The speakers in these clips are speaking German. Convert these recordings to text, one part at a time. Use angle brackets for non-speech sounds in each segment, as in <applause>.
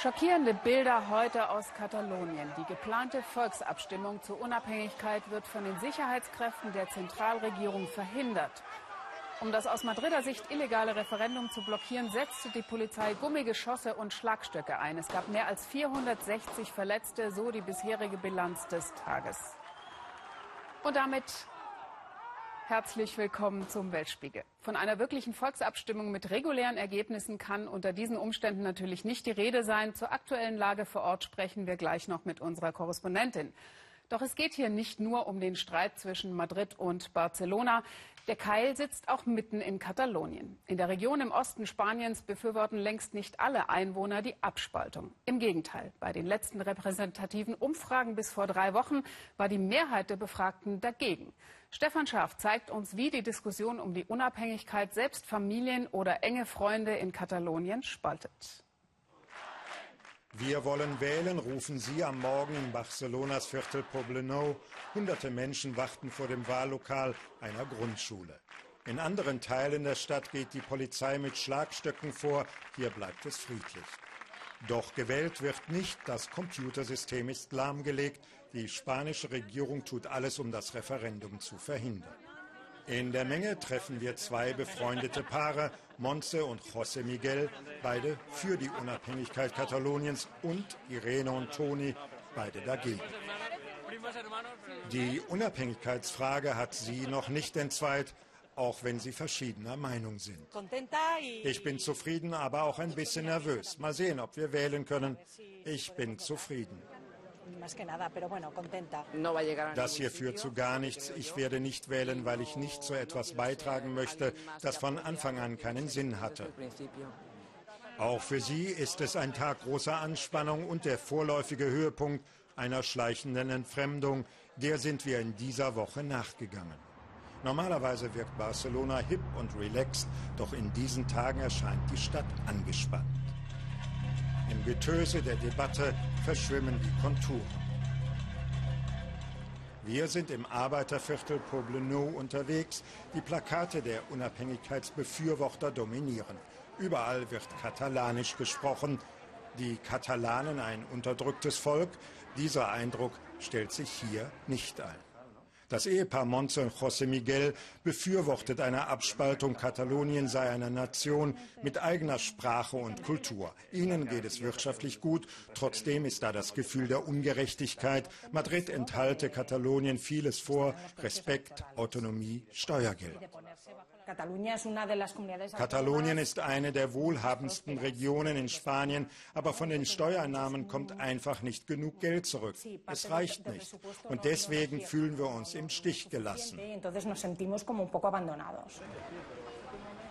Schockierende Bilder heute aus Katalonien. Die geplante Volksabstimmung zur Unabhängigkeit wird von den Sicherheitskräften der Zentralregierung verhindert. Um das aus Madrider Sicht illegale Referendum zu blockieren, setzte die Polizei Gummigeschosse und Schlagstöcke ein. Es gab mehr als 460 Verletzte, so die bisherige Bilanz des Tages. Und damit Herzlich willkommen zum Weltspiegel. Von einer wirklichen Volksabstimmung mit regulären Ergebnissen kann unter diesen Umständen natürlich nicht die Rede sein. Zur aktuellen Lage vor Ort sprechen wir gleich noch mit unserer Korrespondentin. Doch es geht hier nicht nur um den Streit zwischen Madrid und Barcelona. Der Keil sitzt auch mitten in Katalonien. In der Region im Osten Spaniens befürworten längst nicht alle Einwohner die Abspaltung. Im Gegenteil, bei den letzten repräsentativen Umfragen bis vor drei Wochen war die Mehrheit der Befragten dagegen. Stefan Schaaf zeigt uns, wie die Diskussion um die Unabhängigkeit selbst Familien oder enge Freunde in Katalonien spaltet. Wir wollen wählen, rufen Sie am Morgen in Barcelonas Viertel Poblenou. Hunderte Menschen warten vor dem Wahllokal einer Grundschule. In anderen Teilen der Stadt geht die Polizei mit Schlagstöcken vor. Hier bleibt es friedlich. Doch gewählt wird nicht. Das Computersystem ist lahmgelegt. Die spanische Regierung tut alles, um das Referendum zu verhindern. In der Menge treffen wir zwei befreundete Paare, Monse und José Miguel, beide für die Unabhängigkeit Kataloniens und Irene und Toni, beide dagegen. Die Unabhängigkeitsfrage hat sie noch nicht entzweit, auch wenn sie verschiedener Meinung sind. Ich bin zufrieden, aber auch ein bisschen nervös. Mal sehen, ob wir wählen können. Ich bin zufrieden. Das hier führt zu gar nichts. Ich werde nicht wählen, weil ich nicht zu etwas beitragen möchte, das von Anfang an keinen Sinn hatte. Auch für sie ist es ein Tag großer Anspannung und der vorläufige Höhepunkt einer schleichenden Entfremdung. Der sind wir in dieser Woche nachgegangen. Normalerweise wirkt Barcelona hip und relaxed, doch in diesen Tagen erscheint die Stadt angespannt. Im Getöse der Debatte verschwimmen die Konturen. Wir sind im Arbeiterviertel Poblenou unterwegs. Die Plakate der Unabhängigkeitsbefürworter dominieren. Überall wird Katalanisch gesprochen. Die Katalanen ein unterdrücktes Volk. Dieser Eindruck stellt sich hier nicht ein. Das Ehepaar Monze und José Miguel befürwortet eine Abspaltung. Katalonien sei eine Nation mit eigener Sprache und Kultur. Ihnen geht es wirtschaftlich gut. Trotzdem ist da das Gefühl der Ungerechtigkeit. Madrid enthalte Katalonien vieles vor. Respekt, Autonomie, Steuergeld. Katalonien ist eine der wohlhabendsten Regionen in Spanien, aber von den Steuereinnahmen kommt einfach nicht genug Geld zurück. Es reicht nicht. Und deswegen fühlen wir uns im Stich gelassen.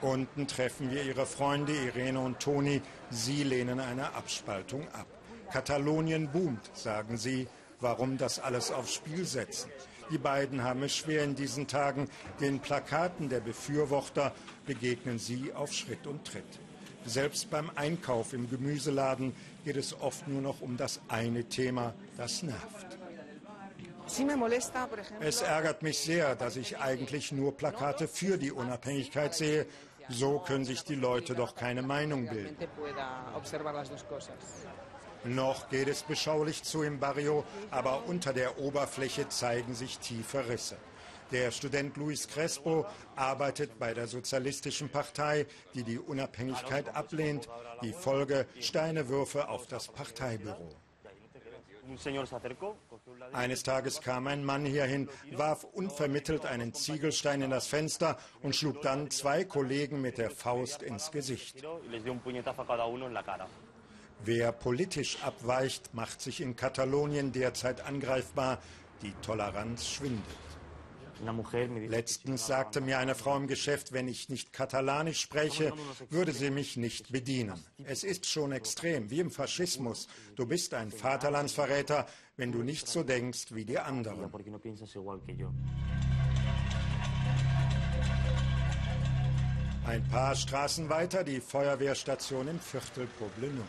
Unten treffen wir ihre Freunde Irene und Toni. Sie lehnen eine Abspaltung ab. Katalonien boomt, sagen sie. Warum das alles aufs Spiel setzen? Die beiden haben es schwer in diesen Tagen. Den Plakaten der Befürworter begegnen sie auf Schritt und Tritt. Selbst beim Einkauf im Gemüseladen geht es oft nur noch um das eine Thema, das nervt. Es ärgert mich sehr, dass ich eigentlich nur Plakate für die Unabhängigkeit sehe. So können sich die Leute doch keine Meinung bilden. Noch geht es beschaulich zu im Barrio, aber unter der Oberfläche zeigen sich tiefe Risse. Der Student Luis Crespo arbeitet bei der Sozialistischen Partei, die die Unabhängigkeit ablehnt. Die Folge Steinewürfe auf das Parteibüro. Eines Tages kam ein Mann hierhin, warf unvermittelt einen Ziegelstein in das Fenster und schlug dann zwei Kollegen mit der Faust ins Gesicht. Wer politisch abweicht, macht sich in Katalonien derzeit angreifbar. Die Toleranz schwindet. Letztens sagte mir eine Frau im Geschäft, wenn ich nicht katalanisch spreche, würde sie mich nicht bedienen. Es ist schon extrem, wie im Faschismus. Du bist ein Vaterlandsverräter, wenn du nicht so denkst wie die anderen. Ein paar Straßen weiter die Feuerwehrstation im Viertel Poblenou.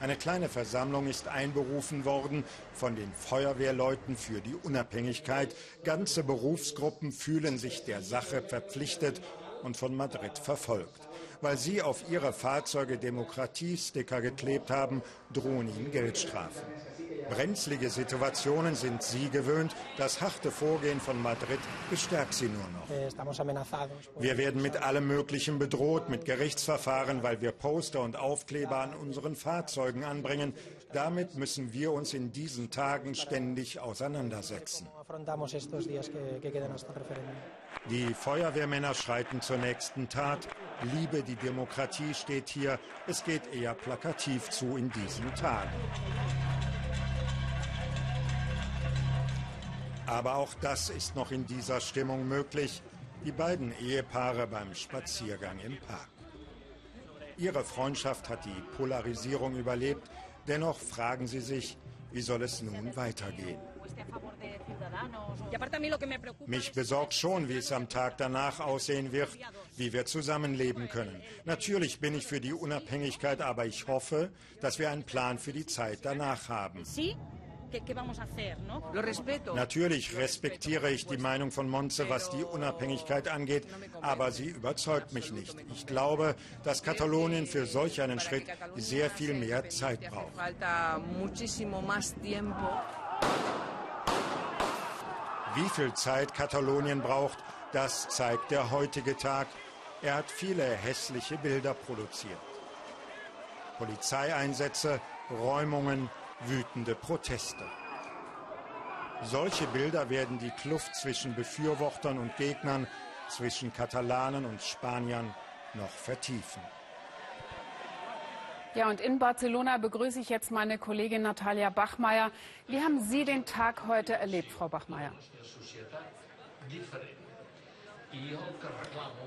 Eine kleine Versammlung ist einberufen worden von den Feuerwehrleuten für die Unabhängigkeit. Ganze Berufsgruppen fühlen sich der Sache verpflichtet und von Madrid verfolgt. Weil sie auf ihre Fahrzeuge Demokratiesticker geklebt haben, drohen ihnen Geldstrafen. Brenzlige Situationen sind sie gewöhnt. Das harte Vorgehen von Madrid bestärkt sie nur noch. Eh, wir werden mit allem Möglichen bedroht, mit Gerichtsverfahren, weil wir Poster und Aufkleber an unseren Fahrzeugen anbringen. Damit müssen wir uns in diesen Tagen ständig auseinandersetzen. Die Feuerwehrmänner schreiten zur nächsten Tat. Liebe die Demokratie steht hier. Es geht eher plakativ zu in diesen Tagen. Aber auch das ist noch in dieser Stimmung möglich. Die beiden Ehepaare beim Spaziergang im Park. Ihre Freundschaft hat die Polarisierung überlebt. Dennoch fragen sie sich, wie soll es nun weitergehen? Mich besorgt schon, wie es am Tag danach aussehen wird, wie wir zusammenleben können. Natürlich bin ich für die Unabhängigkeit, aber ich hoffe, dass wir einen Plan für die Zeit danach haben. Natürlich respektiere ich die Meinung von Monze, was die Unabhängigkeit angeht, aber sie überzeugt mich nicht. Ich glaube, dass Katalonien für solch einen Schritt sehr viel mehr Zeit braucht. Wie viel Zeit Katalonien braucht, das zeigt der heutige Tag. Er hat viele hässliche Bilder produziert. Polizeieinsätze, Räumungen, wütende Proteste. Solche Bilder werden die Kluft zwischen Befürwortern und Gegnern, zwischen Katalanen und Spaniern noch vertiefen. Ja, und in Barcelona begrüße ich jetzt meine Kollegin Natalia Bachmeier. Wie haben Sie den Tag heute erlebt, Frau Bachmeier?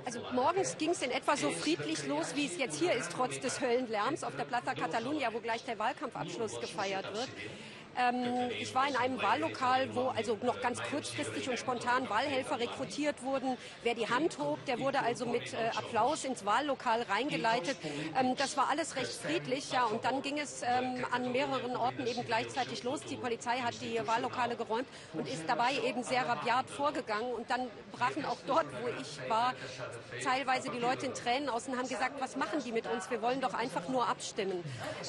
Also morgens ging es in etwa so friedlich los, wie es jetzt hier ist, trotz des Höllenlärms auf der Plaza Catalunya, wo gleich der Wahlkampfabschluss gefeiert wird. Ähm, ich war in einem Wahllokal, wo also noch ganz kurzfristig und spontan Wahlhelfer rekrutiert wurden. Wer die Hand hob, der wurde also mit äh, Applaus ins Wahllokal reingeleitet. Ähm, das war alles recht friedlich, ja. Und dann ging es ähm, an mehreren Orten eben gleichzeitig los. Die Polizei hat die Wahllokale geräumt und ist dabei eben sehr rabiat vorgegangen. Und dann brachen auch dort, wo ich war, teilweise die Leute in Tränen aus und haben gesagt, was machen die mit uns? Wir wollen doch einfach nur abstimmen.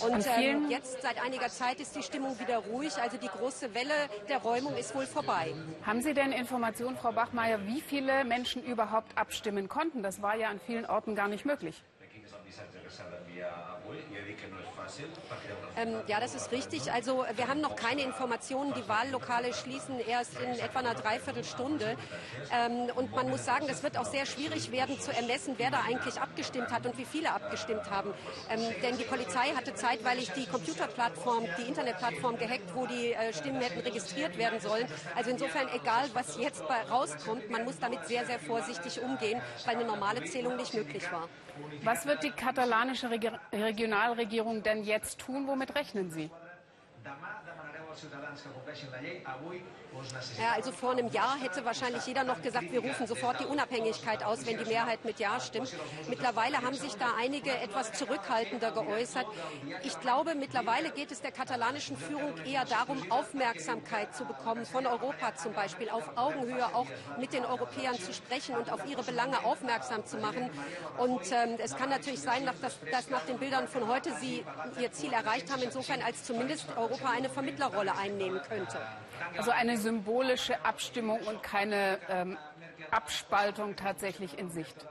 Und ähm, jetzt seit einiger Zeit ist die Stimmung wieder ruhig ruhig. Also die große Welle der Räumung ist wohl vorbei. Haben Sie denn Informationen, Frau Bachmeier, wie viele Menschen überhaupt abstimmen konnten? Das war ja an vielen Orten gar nicht möglich. Ähm, ja, das ist richtig. Also wir haben noch keine Informationen. Die Wahllokale schließen erst in etwa einer Dreiviertelstunde. Ähm, und man muss sagen, das wird auch sehr schwierig werden zu ermessen, wer da eigentlich abgestimmt hat und wie viele abgestimmt haben. Ähm, denn die Polizei hatte zeitweilig die Computerplattform, die Internetplattform gehackt, wo die äh, Stimmen hätten registriert werden sollen. Also insofern, egal was jetzt rauskommt, man muss damit sehr, sehr vorsichtig umgehen, weil eine normale Zählung nicht möglich war. Was wird die katalanische Regionalregierung denn jetzt tun? Womit rechnen Sie? Ja, also vor einem Jahr hätte wahrscheinlich jeder noch gesagt, wir rufen sofort die Unabhängigkeit aus, wenn die Mehrheit mit Ja stimmt. Mittlerweile haben sich da einige etwas zurückhaltender geäußert. Ich glaube, mittlerweile geht es der katalanischen Führung eher darum, Aufmerksamkeit zu bekommen, von Europa zum Beispiel, auf Augenhöhe auch mit den Europäern zu sprechen und auf ihre Belange aufmerksam zu machen. Und ähm, es kann natürlich sein, dass, dass nach den Bildern von heute sie ihr Ziel erreicht haben, insofern als zumindest Europa eine Vermittlerrolle einnehmen könnte. Also eine symbolische Abstimmung und keine ähm, Abspaltung tatsächlich in Sicht.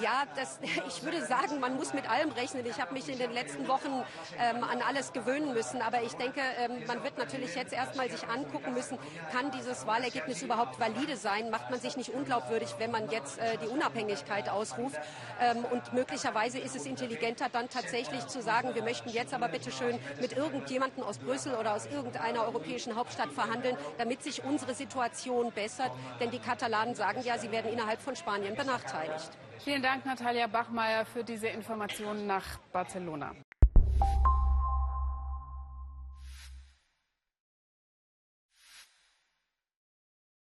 Ja, das, <laughs> ich würde sagen, man muss mit allem rechnen. Ich habe mich in den letzten Wochen ähm, an alles gewöhnen müssen. Aber ich denke, ähm, man wird natürlich jetzt erstmal sich angucken müssen, kann dieses Wahlergebnis überhaupt valide sein? Macht man sich nicht unglaubwürdig, wenn man jetzt äh, die Unabhängigkeit ausruft? Ähm, und möglicherweise ist es intelligenter, dann tatsächlich zu sagen, wir möchten jetzt aber bitte schön mit irgendjemandem aus Brüssel oder aus irgendeiner europäischen Hauptstadt verhandeln, damit sich unsere Situation bessert. Denn die Katalanen sagen ja, sie werden innerhalb von Spanien benachteiligt. Vielen Dank, Natalia Bachmeier, für diese Informationen nach Barcelona.